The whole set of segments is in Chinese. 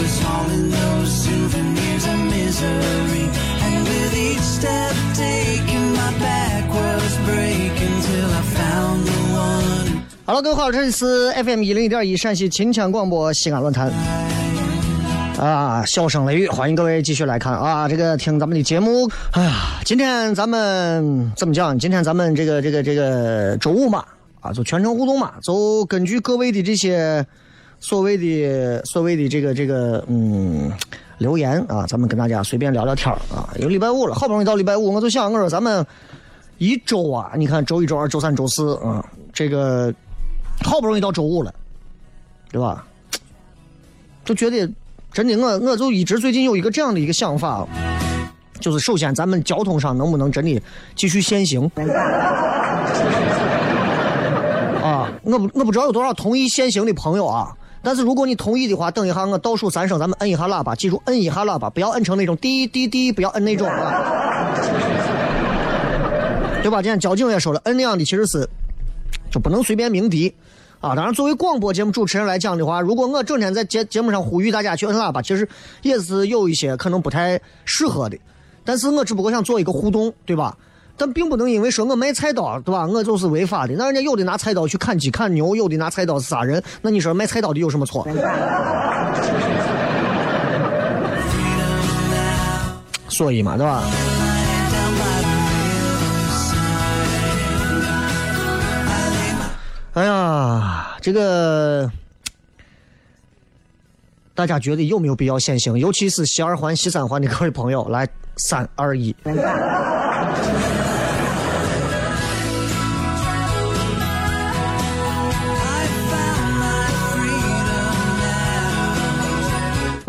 Was hauling those souvenirs of misery. And with each step taken, my back was breaking till I found the one. Hello，各位好，这里是 FM 一零一点一陕西秦腔广播西安论坛。啊，笑声雷雨，欢迎各位继续来看啊，这个听咱们的节目。哎呀，今天咱们怎么讲？今天咱们这个这个这个周五嘛，啊，就全程互动嘛，就根据各位的这些所谓的所谓的这个这个嗯留言啊，咱们跟大家随便聊聊天啊。有礼拜五了，好不容易到礼拜五，我就想我说咱们一周啊，你看周一、周二、周三、周四啊，这个好不容易到周五了，对吧？就觉得真的，我我就一直最近有一个这样的一个想法，就是首先咱们交通上能不能真的继续限行？啊，我不我不知道有多少同意限行的朋友啊。但是如果你同意的话，等一下我倒数三声，咱们摁一下喇叭，记住摁一下喇叭，不要摁成那种滴滴滴，不要摁那种啊，对吧？今天交警也说了，摁那样的其实是就不能随便鸣笛啊。当然，作为广播节目主持人来讲的话，如果我整天在节节目上呼吁大家去摁喇叭，其实也是有一些可能不太适合的。但是我只不过想做一个互动，对吧？但并不能因为说我卖菜刀，对吧？我就是违法的。那人家有的拿菜刀去砍鸡砍牛，有的拿菜刀杀人，那你说卖菜刀的有什么错？所以嘛，对吧？哎呀，这个大家觉得有没有必要限行？尤其是西二环、西三环的各位朋友，来，三二一。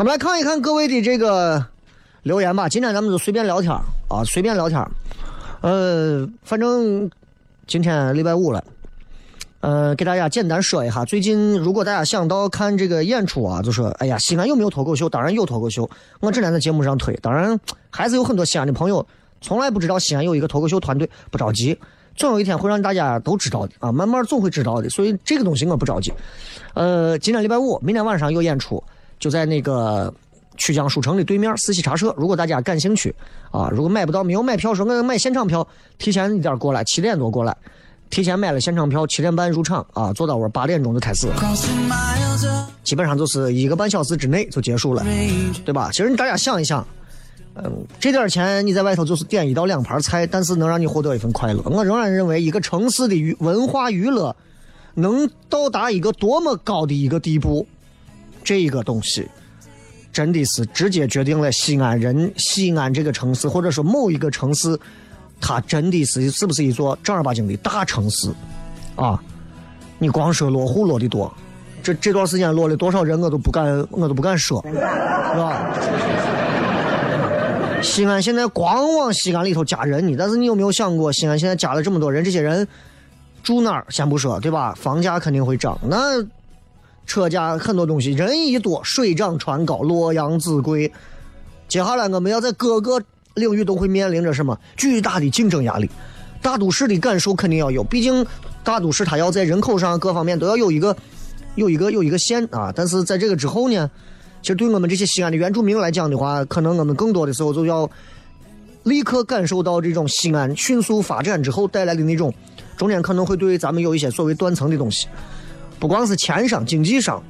我们来看一看各位的这个留言吧。今天咱们就随便聊天儿啊，随便聊天儿。呃，反正今天礼拜五了，呃，给大家简单说一下，最近如果大家想到看这个演出啊，就说哎呀，西安有没有脱口秀？当然有脱口秀，我整天在节目上推。当然，还是有很多西安的朋友从来不知道西安有一个脱口秀团队，不着急，总有一天会让大家都知道的啊，慢慢总会知道的。所以这个东西我不着急。呃，今天礼拜五，明天晚上有演出，就在那个曲江书城的对面四喜茶社。如果大家感兴趣啊，如果买不到没有买票，说我买现场票，提前一点过来，七点多过来。提前买了现场票，七点半入场啊，坐到我八点钟就开始，基本上就是一个半小时之内就结束了，对吧？其实大家想一想，嗯，这点钱你在外头就是点一到两盘菜，但是能让你获得一份快乐。我仍然认为，一个城市的娱文化娱乐，能到达一个多么高的一个地步，这个东西真的是直接决定了西安人、西安这个城市，或者说某一个城市，它真的是是不是一座正儿八经的大城市啊？你光说落户落的多，这这段时间落了多少人，我都不敢，我都不敢说，是吧？西安现在光往西安里头加人呢，但是你有没有想过，西安现在加了这么多人，这些人住哪儿先不说，对吧？房价肯定会涨，那车价很多东西，人一多，水涨船高，洛阳纸贵。接下来我们要在各个领域都会面临着什么巨大的竞争压力。大都市的感受肯定要有，毕竟大都市它要在人口上各方面都要有一个有一个有一个线啊。但是在这个之后呢？其实对我们这些西安的原住民来讲的话，可能我们更多的时候就要立刻感受到这种西安迅速发展之后带来的那种，中间可能会对咱们有一些所谓断层的东西，不光是钱上、经济上，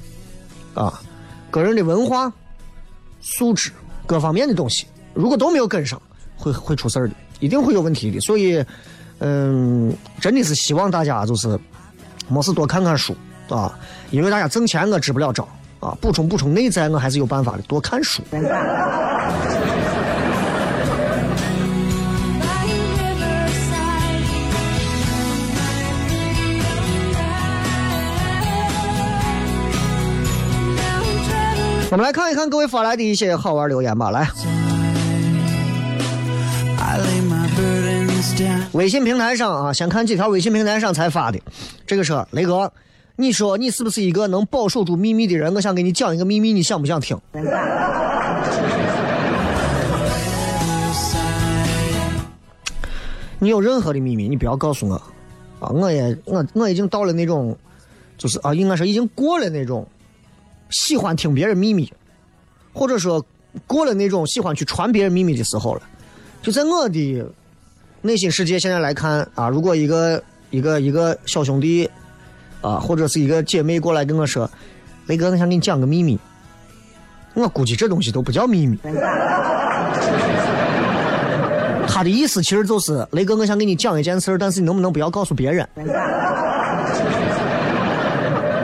啊，个人的文化素质各方面的东西，如果都没有跟上，会会出事儿的，一定会有问题的。所以，嗯，真的是希望大家就是没事多看看书啊，因为大家挣钱我支不了招。啊，补充补充内在，我还是有办法的。多看书。我们来看一看各位发来的一些好玩留言吧。来，微信平台上啊，先看几条微信平台上才发的。这个车雷哥。你说你是不是一个能保守住秘密的人？我想给你讲一个秘密，你想不想听？你有任何的秘密，你不要告诉我啊！我也我我已经到了那种，就是啊，应该说已经过了那种喜欢听别人秘密，或者说过了那种喜欢去传别人秘密的时候了。就在我的内心世界现在来看啊，如果一个一个一个小兄弟。啊，或者是一个姐妹过来跟我说：“雷哥，我想给你讲个秘密。”我估计这东西都不叫秘密。他的意思其实就是：雷哥，我想给你讲一件事儿，但是你能不能不要告诉别人？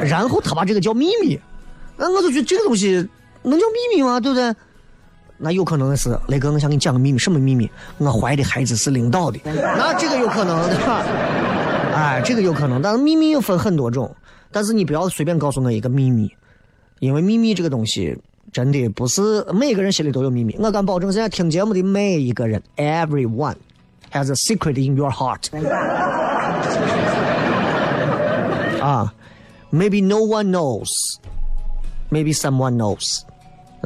然后他把这个叫秘密，那我就觉得这个东西能叫秘密吗？对不对？那有可能是雷哥，我想给你讲个秘密，什么秘密？我怀的孩子是领导的，那这个有可能，对吧？哎，这个有可能，但是秘密又分很多种。但是你不要随便告诉我一个秘密，因为秘密这个东西真的不是每个人心里都有秘密。我敢保证，现在听节目的每一个人，everyone has a secret in your heart。啊，maybe no one Maybe someone knows。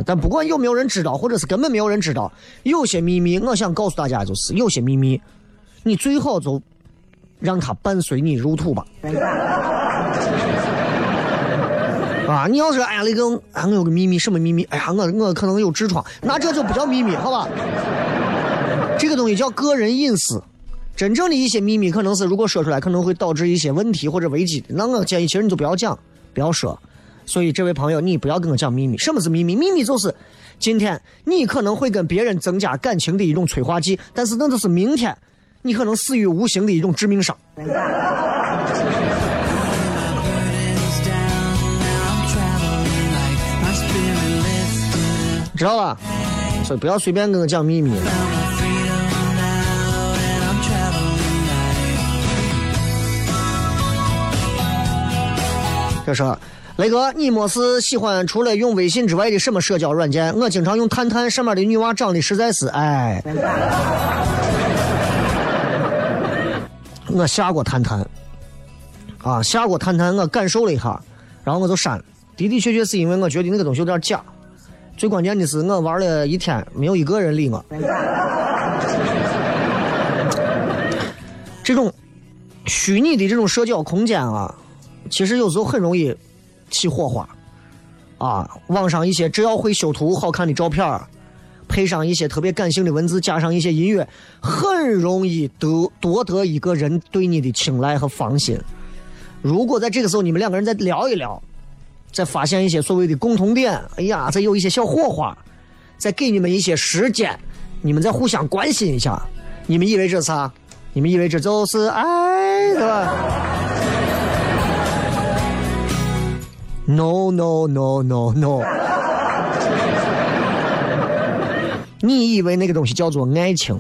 但不管有没有人知道，或者是根本没有人知道，有些秘密，我想告诉大家，就是有些秘密，你最好就。让它伴随你入土吧。啊，你要是哎呀，雷哥，俺我有个秘密，什么秘密？哎呀，我我可能有痔疮，那这就不叫秘密，好吧？这个东西叫个人隐私。真正的一些秘密，可能是如果说出来，可能会导致一些问题或者危机。那我建议，其实你就不要讲，不要说。所以，这位朋友，你不要跟我讲秘密。什么是秘密？秘密就是今天你可能会跟别人增加感情的一种催化剂，但是那就是明天。你可能死于无形的一种致命伤，知道吧？所以不要随便跟我讲秘密。这是雷哥，你么是喜欢除了用微信之外的什么社交软件？我经常用探探，上面的女娃长得实在是哎。我下过探探，啊，下过探探，我感受了一下，然后我就删了。的的确确是因为我觉得那个东西有点假。最关键的是，我玩了一天，没有一个人理我。这种虚拟的这种社交空间啊，其实有时候很容易起火花。啊，网上一些只要会修图、好看的照片配上一些特别感性的文字，加上一些音乐，很容易得夺得一个人对你的青睐和芳心。如果在这个时候你们两个人再聊一聊，再发现一些所谓的共同点，哎呀，再有一些小火花，再给你们一些时间，你们再互相关心一下，你们以为这啥？你们以为这就是爱，对吧？No no no no no！你以为那个东西叫做爱情，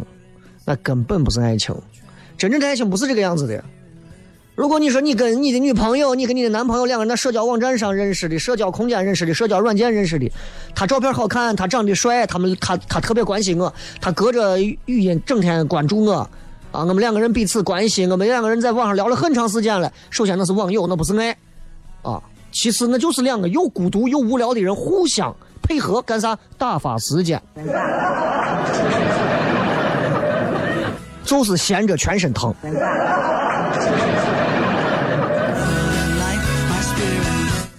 那根本不是爱情。真正的爱情不是这个样子的。如果你说你跟你的女朋友、你跟你的男朋友两个人在社交网站上认识的、社交空间认识的、社交软件认识的，他照片好看，他长得帅，他们他他特别关心我，他隔着语音整天关注我，啊，我们两个人彼此关心，我们两个人在网上聊了很长时间了。首先那是网友，那不是爱，啊，其实那就是两个又孤独又无聊的人互相配合干啥？打发时间，就是闲着全身疼。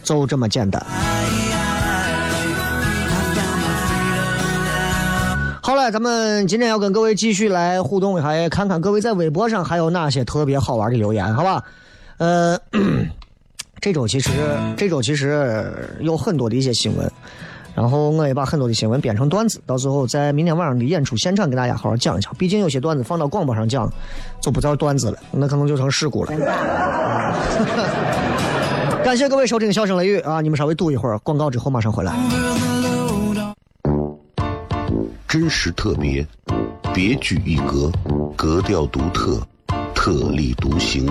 就这么简单。好了，咱们今天要跟各位继续来互动一下，看看各位在微博上还有哪些特别好玩的留言，好吧？呃，这周其实这周其实有很多的一些新闻，然后我也把很多的新闻编成段子，到时候在明天晚上的演出现场给大家好好讲一讲。毕竟有些段子放到广播上讲就不叫段子了，那可能就成事故了。感谢各位收听《笑声雷雨》啊！你们稍微堵一会儿，广告之后马上回来。真实特别，别具一格，格调独特，特立独行，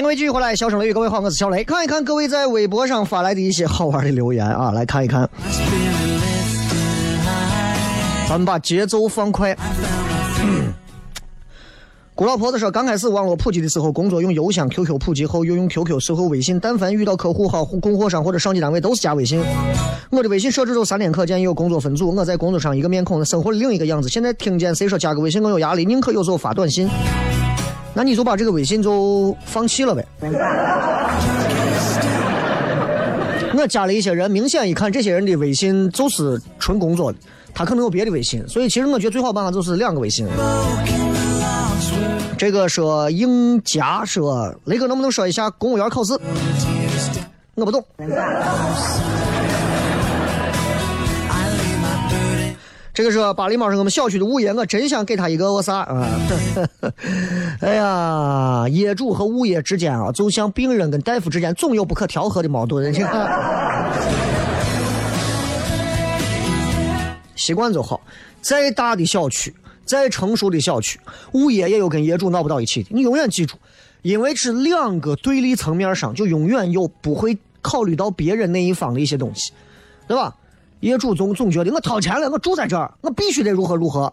迎各位继续回来，笑声雷雨，各位好，我是小雷。看一看各位在微博上发来的一些好玩的留言啊，来看一看。咱们把节奏放快。古老婆子说，刚开始网络普及的时候，工作用邮箱、QQ 普及后，又用 QQ，事后微信。但凡遇到客户好、供货商或者上级单位，都是加微信。我的微信设置都三天可见，有工作分组。我在工作上一个面孔，生活的另一个样子。现在听见谁说加个微信更有压力，宁可有时候发短信。那你就把这个微信就放弃了呗。我加了一些人，明显一看这些人的微信就是纯工作的，他可能有别的微信，所以其实我觉得最好办法就是两个微信。这个说应佳说雷哥能不能说一下公务员考试？我不懂。这个是巴黎猫是我们小区的物业，我真想给他一个我啥啊？哎呀，业主和物业之间啊，就像病人跟大夫之间，总有不可调和的矛盾。你看，习惯就好。再大的小区，再成熟的小区，物业也有跟业主闹不到一起的。你永远记住，因为是两个对立层面上，就永远有不会考虑到别人那一方的一些东西，对吧？业主总总觉得我掏钱了，我住在这儿，我必须得如何如何，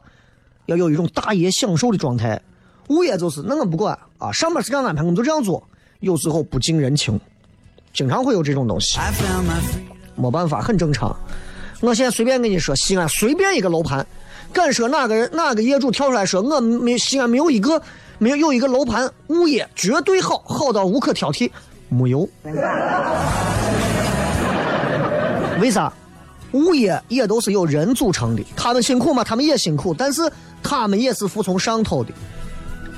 要有一种大爷享受的状态。物业就是那我不管啊，上班是这样安排，我们就这样做。有时候不近人情，经常会有这种东西.没办法，很正常。我现在随便跟你说，西安随便一个楼盘，敢说哪个人哪个业主跳出来说，我没西安没有一个没有有一个楼盘物业绝对好，好到无可挑剔，没有。为啥？物业也都是由人组成的，他们辛苦吗？他们也辛苦，但是他们也是服从上头的。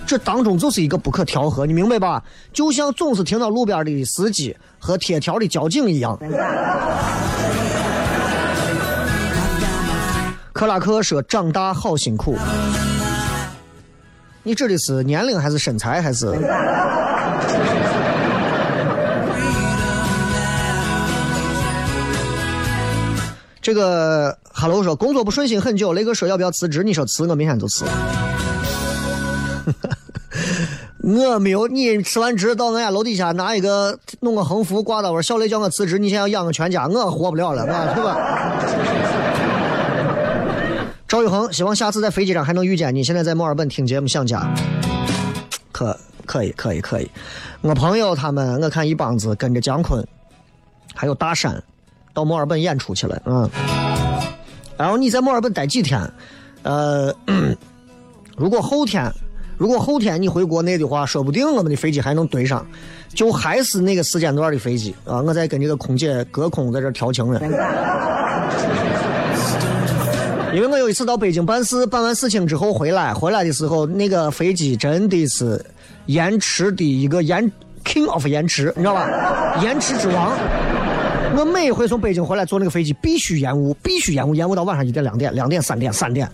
这当中就是一个不可调和，你明白吧？就像总是停到路边的司机和贴条的交警一样。克拉克说：“长大好辛苦。”你指的是年龄还是身材还是？这个哈喽说工作不顺心很久，雷哥说要不要辞职？你说辞，我明天就辞。我没有，你辞完职到俺家楼底下拿一个弄个横幅挂到我，小雷叫我辞职，你想要养个全家，我活不了了，对吧？赵宇恒，希望下次在飞机上还能遇见你。现在在墨尔本听节目，想家。可可以可以可以，我朋友他们，我看一帮子跟着姜昆，还有大山。到墨尔本演出去了，嗯，然后你在墨尔本待几天？呃，如果后天，如果后天你回国内的话，说不定我们的飞机还能对上，就还是那个时间段的飞机啊！我在跟这个空姐隔空在这调情呢。因为我有一次到北京办事，办完事情之后回来，回来的时候那个飞机真的是延迟的一个延 king of 延迟，你知道吧？延迟之王。我每回从北京回来坐那个飞机，必须延误，必须延误，延误到晚上一点、两点、两点、三点、三点。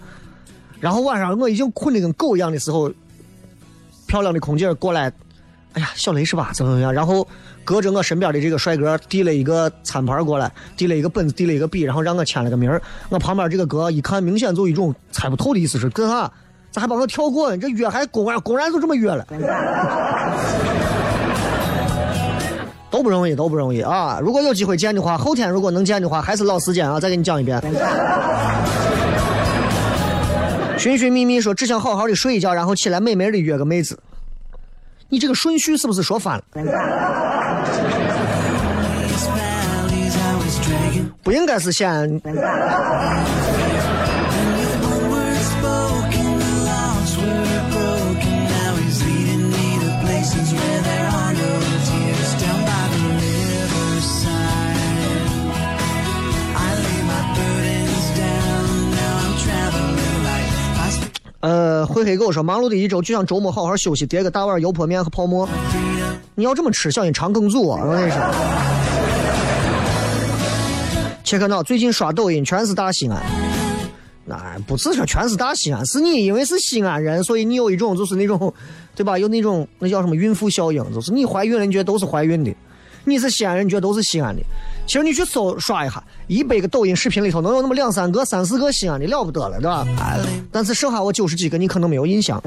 然后晚上我已经困得跟狗一样的时候，漂亮的空姐过来，哎呀，小雷是吧？怎么怎么样？然后隔着我身边的这个帅哥递了一个餐盘过来，递了一个本子，递了一个笔，然后让我签了个名。我旁边这个哥一看，明显就一种猜不透的意思，是干啥？咋还把我跳过？这约还公然公然就这么约了？不容易，都不容易啊！如果有机会见的话，后天如果能见的话，还是老时间啊！再给你讲一遍。寻寻觅觅说只想好好的睡一觉，然后起来美美的约个妹子。你这个顺序是不是说反了？不应该是先。呃，灰黑狗说，忙碌的一周就想周末好好休息，叠个大碗油泼面和泡馍。你要这么吃，小心肠梗阻啊！我跟你说。切克闹最近刷抖音全是大西安，那不是说全是大西安，是你因为是西安人，所以你有一种就是那种，对吧？有那种那叫什么孕妇效应，就是你怀孕了，你觉得都是怀孕的。你是西安人，觉得都是西安的。其实你去搜刷一下，一百个抖音视频里头能有那么两三个、三四个西安的，了不得了，对吧？但是剩下我九十几个，你可能没有印象。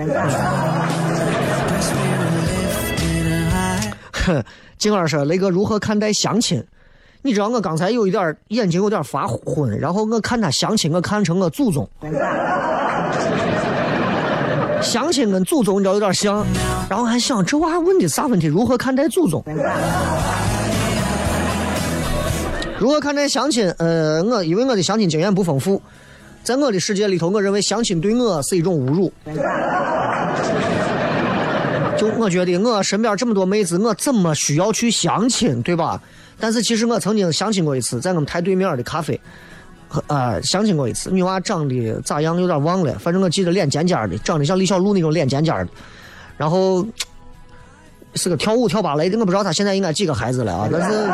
哼，静儿说：“雷哥如何看待相亲？你知道我刚才有一点眼睛有点发昏，然后我看他相亲，我看成我祖宗。相亲跟祖宗你知道有点像，然后还想这娃问的啥问题？如何看待祖宗？如何看待相亲？呃，我因为我的相亲经验不丰富，在我的世界里头，我认为相亲对我是一种侮辱。就我觉得我身边这么多妹子，我怎么需要去相亲，对吧？但是其实我曾经相亲过一次，在我们台对面的咖啡。呃，相亲过一次，女娃长得咋样？有点忘了，反正我记得脸尖尖的，长得像李小璐那种脸尖尖的，然后是个跳舞跳芭蕾的，我不知道她现在应该几个孩子了啊。但是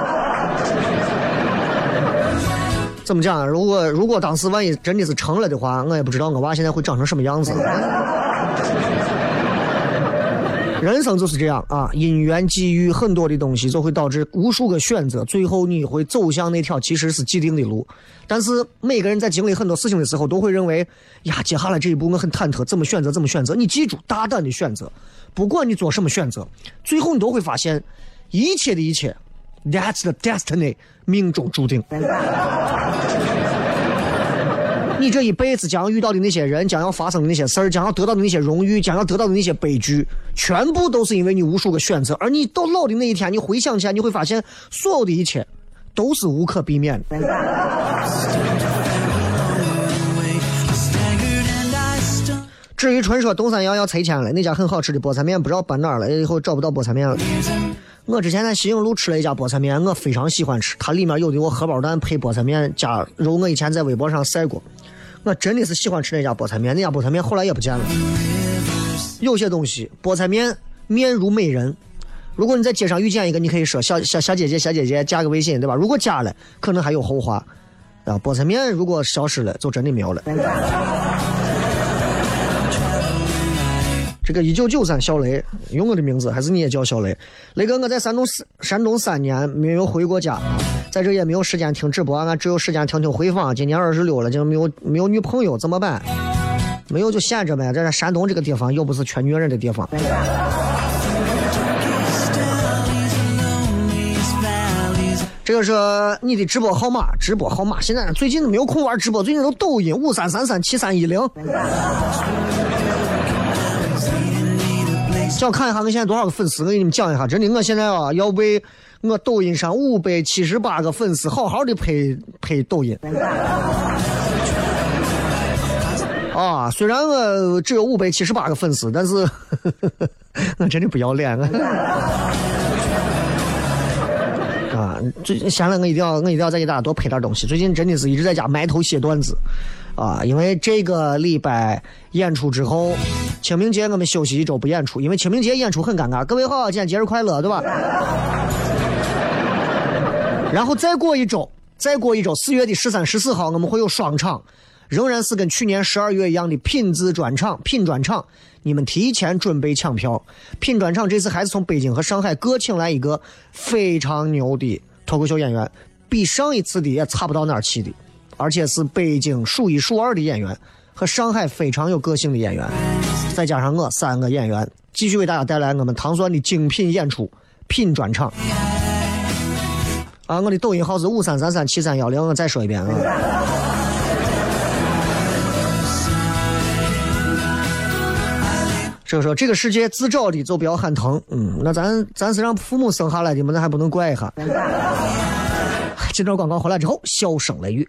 怎么讲啊？如果如果当时万一真的是成了的话，我也不知道我娃现在会长成什么样子。人生就是这样啊，因缘际遇很多的东西就会导致无数个选择，最后你会走向那条其实是既定的路。但是每个人在经历很多事情的时候，都会认为呀，接下来这一步我很忐忑，怎么选择？怎么选择？你记住，大胆的选择，不管你做什么选择，最后你都会发现，一切的一切，That's the destiny，命中注定。你这一辈子将要遇到的那些人，将要发生的那些事儿，将要得到的那些荣誉，将要得到的那些悲剧，全部都是因为你无数个选择。而你到老的那一天，你回想起来，你会发现，所有的一切都是无可避免的。至于纯说东三阳要拆迁了，那家很好吃的菠菜面不知道搬哪儿了，以后找不到菠菜面了。我之前在西营路吃了一家菠菜面，我非常喜欢吃，它里面有的我荷包蛋配菠菜面加肉，我以前在微博上晒过，我真的是喜欢吃那家菠菜面，那家菠菜面后来也不见了。有些东西，菠菜面面如美人，如果你在街上遇见一个，你可以说小小小姐姐、小姐姐加个微信，对吧？如果加了，可能还有后话。啊，菠菜面如果消失了，就真的没有了。这个一九九三小雷用我的名字，还是你也叫小雷？雷哥，我在山东山东三年没有回过家，在这也没有时间听直播，俺只有时间听听回放。今年二十六了，就没有没有女朋友，怎么办？没有就闲着呗。在这山东这个地方又不是缺女人的地方。这个是你的直播号码，直播号码。现在最近没有空玩直播，最近都抖音五三三三七三一零。想看一下我现在多少个粉丝？我给你们讲一下，真的，我现在啊要为我抖音上五百七十八个粉丝好好的拍拍抖音。啊，虽然我只有五百七十八个粉丝，但是 我真的不要脸啊！啊，最闲了我一定要我一定要再给大家多拍点东西。最近真的是一直在家埋头写段子。啊，因为这个礼拜演出之后，清明节我们休息一周不演出，因为清明节演出很尴尬。各位好，今天节日快乐，对吧？然后再过一周，再过一周，四月的十三、十四号，我们会有双场，仍然是跟去年十二月一样的品质专场、品专场。你们提前准备抢票。品专场这次还是从北京和上海各请来一个非常牛的脱口秀演员，比上一次的也差不到哪儿去的。而且是北京数一数二的演员，和上海非常有个性的演员，再加上我三个演员，继续为大家带来我们唐酸的精品演出品专场。啊，我的抖音号是五三三三七三幺零，我再说一遍啊。所以说，这个世界自找的就不要喊疼，嗯，那咱咱是让父母生下来的嘛，那还不能怪一下。这段广告回来之后，笑声雷雨。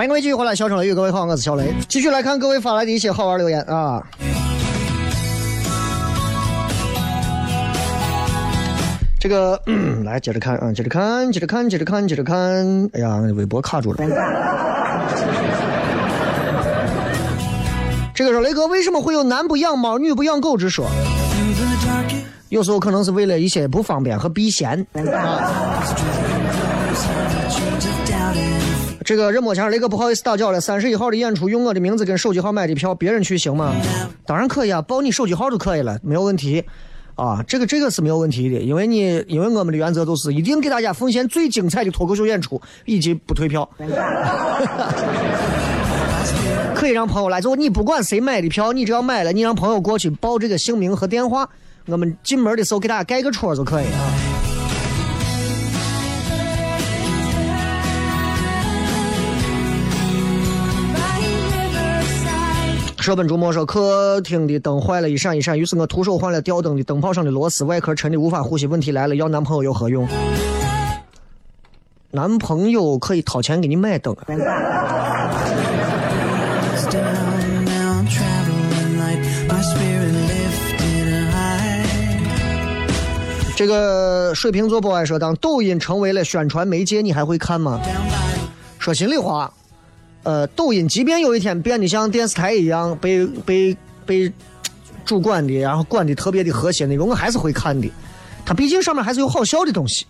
欢迎各位继续回来，小声雷雨，各位好，我是小雷。继续来看各位发来的一些好玩留言啊。这个 来接着看啊，接着看，接着看，接着看，接着看。哎呀，微博卡住了。这个说雷哥为什么会有男不养猫，女不养狗之说？有时候可能是为了一些不方便和避嫌啊。这个任莫强，雷哥不好意思打搅了。三十一号的演出用我的名字跟手机号买的票，别人去行吗？当然可以啊，报你手机号就可以了，没有问题。啊，这个这个是没有问题的，因为你因为我们的原则都是一定给大家奉献最精彩的脱口秀演出，以及不退票。可以让朋友来做，你不管谁买的票，你只要买了，你让朋友过去报这个姓名和电话，我们进门的时候给大家盖个戳就可以啊。舍本逐末说，客厅的灯坏了，一闪一闪，于是我徒手换了吊灯的灯泡上的螺丝，外壳沉的无法呼吸。问题来了，要男朋友有何用？男朋友可以掏钱给你买灯。这个水瓶座不爱说，当抖音成为了宣传媒介，你还会看吗？说心里话，呃，抖音即便有一天变得像电视台一样被被被主管的，然后管的特别的和谐那种，我还是会看的。它毕竟上面还是有好笑的东西。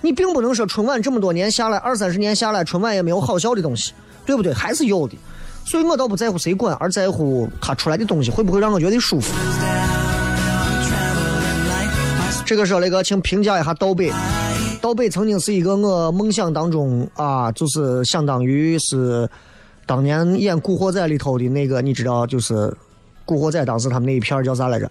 你并不能说春晚这么多年下来，二三十年下来，春晚也没有好笑的东西，对不对？还是有的。所以我倒不在乎谁管，而在乎它出来的东西会不会让我觉得舒服。这个时候，雷哥，请评价一下刀北。刀北曾经是一个我梦想当中啊，就是相当于是当年演《古惑仔》里头的那个，你知道，就是《古惑仔》当时他们那一片儿叫啥来着？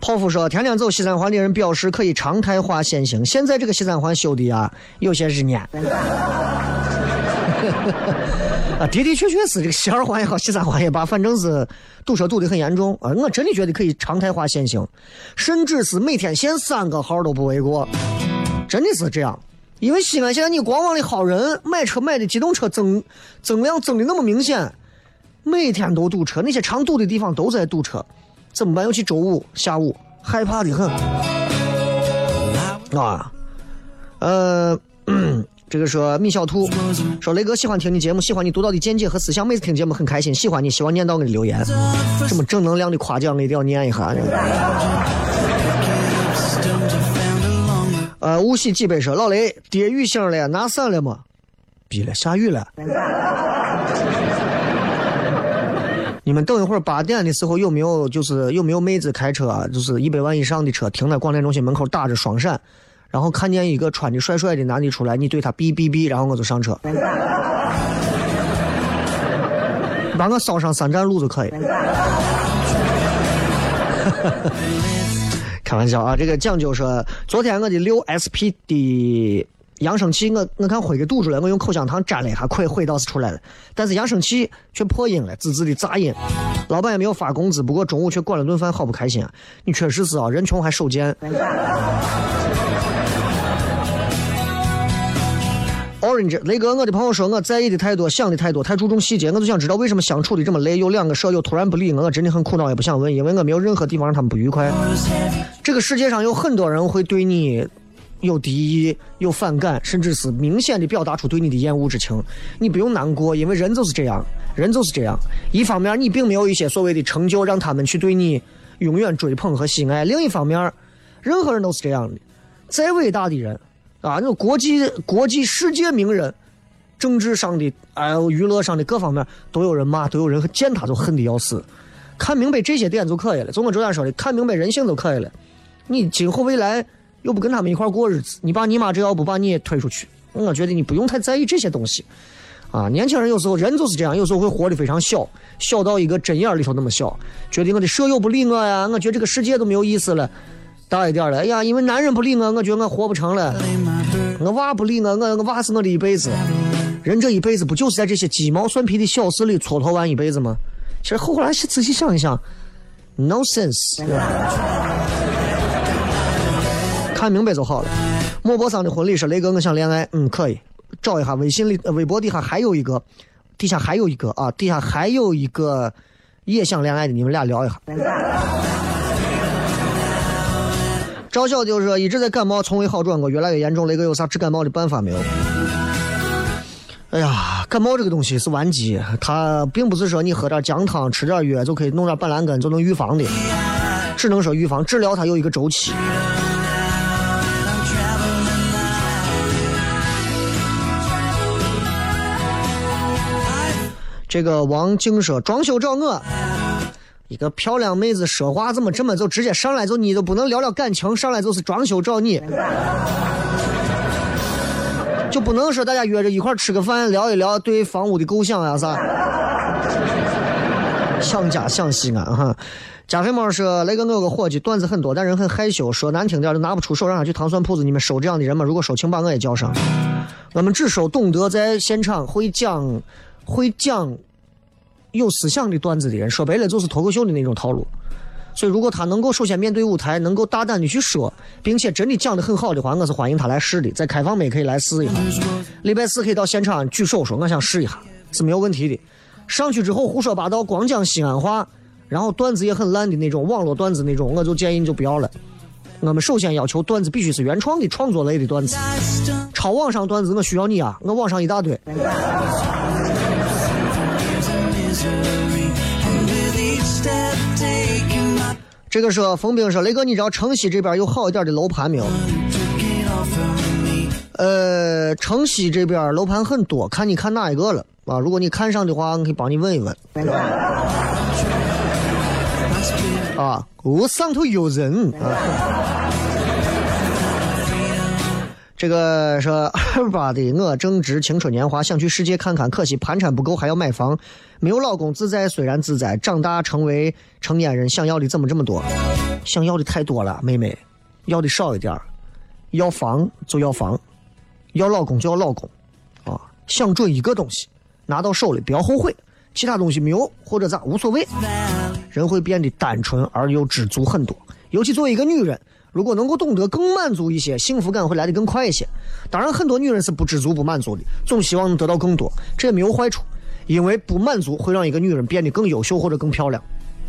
泡芙说，天天走西三环的人表示可以常态化限行。现在这个西三环修的啊，有些日年。啊，的的确确是这个西二环也好，西三环也罢，反正是堵车堵得很严重啊！我真的觉得可以常态化限行，甚至是每天限三个号都不为过，真的是这样。因为西安现在你光往里薅人，买车买的机动车增增量增的那么明显，每天都堵车，那些常堵的地方都在堵车，怎么办？尤其周五下午，害怕的很啊。呃。这个说米小兔说雷哥喜欢听你节目，喜欢你独到的见解和思想，每次听节目很开心，喜欢你，希望念到你的留言。这么正能量的夸奖，一定要念一下。呃，无锡济北说老雷，爹雨醒了，拿伞了吗？逼了，下雨了。你们等一会儿八点的时候有没有就是有没有妹子开车？就是一百万以上的车停在广电中心门口打着双闪？然后看见一个穿的帅帅的男的出来，你对他哔哔哔，然后我就上车，把我捎上三站路就可以。开玩笑啊，这个讲究说，昨天我的六 SP 的扬声器，我我看灰给堵住了，我用口香糖粘了一下，灰灰倒是出来了，但是扬声器却破音了，滋滋的杂音。老板也没有发工资，不过中午却管了顿饭，好不开心啊！你确实是啊，人穷还手贱。Orange，雷哥，我的朋友说我在意的太多，想的太多，太注重细节，我就想知道为什么相处的这么累。有两个舍友突然不理我，我真的很苦恼，也不想问，因为我没有任何地方让他们不愉快。这个世界上有很多人会对你有敌意、有反感，甚至是明显的表达出对你的厌恶之情。你不用难过，因为人就是这样，人就是这样。一方面，你并没有一些所谓的成就让他们去对你永远追捧和喜爱；另一方面，任何人都是这样的，再伟大的人。啊，那国际、国际、世界名人，政治上的，哎呦，娱乐上的各方面都有人骂，都有人见他就恨的要死。看明白这些点就可以了。就我昨天说的，看明白人性就可以了。你今后未来又不跟他们一块过日子，你爸你妈只要不把你推出去，我觉得你不用太在意这些东西。啊，年轻人有时候人就是这样，有时候会活得非常小，小到一个针眼里头那么小，觉得我的舍友不理我呀，我觉得这个世界都没有意思了。大一点了，哎呀，因为男人不理我，我觉得我活不成了。我娃不理我，我我娃是我的一辈子。人这一辈子不就是在这些鸡毛蒜皮的小事里蹉跎完一辈子吗？其实后来仔细想一想，no sense。看明白就好了。莫泊桑的婚礼是雷哥，我想恋爱，嗯，可以找一下微信里、微博底下还有一个，底下还有一个啊，底下还有一个也想恋爱的，你们俩聊一下。赵小就说一直在感冒，从未好转过，越来越严重。雷哥有啥治感冒的办法没有？哎呀，感冒这个东西是顽疾，它并不是说你喝点姜汤、吃点药就可以弄点板蓝根就能预防的，只能说预防。治疗它有一个周期。这个王静说装修找我，一个漂亮妹子说话怎么这么就直接上来就你都不能聊聊感情，上来就是装修找你，就不能说大家约着一块吃个饭聊一聊对房屋的构想呀啥？想家想西安哈。加菲猫说：“雷哥，我有个伙计，段子很多，但人很害羞，说难听点就拿不出手，让他去糖蒜铺子。你们收这样的人吗？如果收，请把我也叫上。我们只收懂得在现场会讲、会讲有思想的段子的人。说白了就是脱口秀的那种套路。所以，如果他能够首先面对舞台，能够大胆的去说，并且真的讲的很好的话，我是欢迎他来试的。在开放麦可以来试一下，礼拜四可以到现场举手说我想试一下，是没有问题的。上去之后胡说八道，光讲西安话。”然后段子也很烂的那种网络段子那种，我就建议你就不要了。我们首先要求段子必须是原创的创作类的段子，抄网上段子我需要你啊，我网上一大堆。这个说冯兵说雷哥，你知道城西这边有好一点的楼盘没有？呃，城西这边楼盘很多，看你看哪一个了啊？如果你看上的话，我可以帮你问一问。啊，我上头有人啊！这个说二八的，我正值青春年华，想去世界看看，可惜盘缠不够，还要买房。没有老公自在，虽然自在。长大成为成年人，想要的怎么这么多？想要的太多了，妹妹，要的少一点要房就要房，要老公就要老公，啊，想准一个东西，拿到手里不要后悔。其他东西没有或者咋无所谓，人会变得单纯而又知足很多。尤其作为一个女人，如果能够懂得更满足一些，幸福感会来得更快一些。当然，很多女人是不知足不满足的，总希望能得到更多，这也没有坏处，因为不满足会让一个女人变得更优秀或者更漂亮。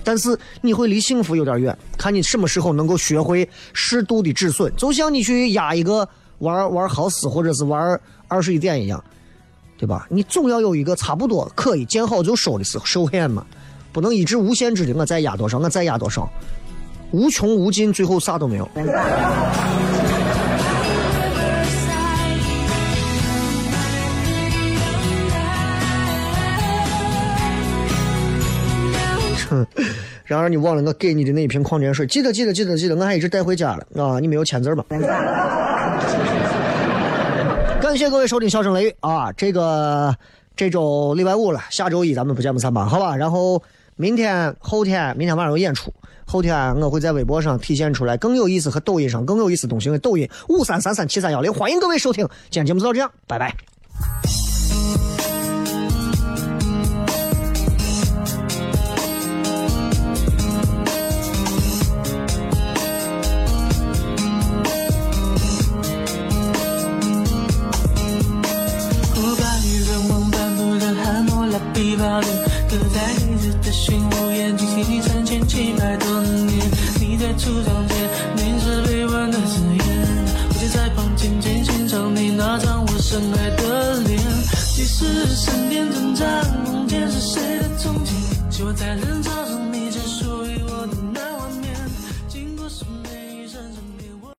但是你会离幸福有点远，看你什么时候能够学会适度的止损，就像你去压一个玩玩豪斯或者是玩二十一点一样。对吧？你总要有一个差不多可以见好就收的时候，收限嘛，不能一直无限制的我再压多少，我再压多少，无穷无尽，最后啥都没有。哼，然而你忘了我给你的那一瓶矿泉水，记得记得记得记得，我还一直带回家了啊！你没有签字吧？感谢各位收听《笑声雷雨》啊！这个这周礼拜五了，下周一咱们不见不散吧？好吧。然后明天、后天，明天晚上有演出，后天我会在微博上体现出来更有意思和抖音上更有意思东西。抖音五三三三七三幺零，欢迎各位收听。今天节目就到这样，拜拜。即使身边挣扎，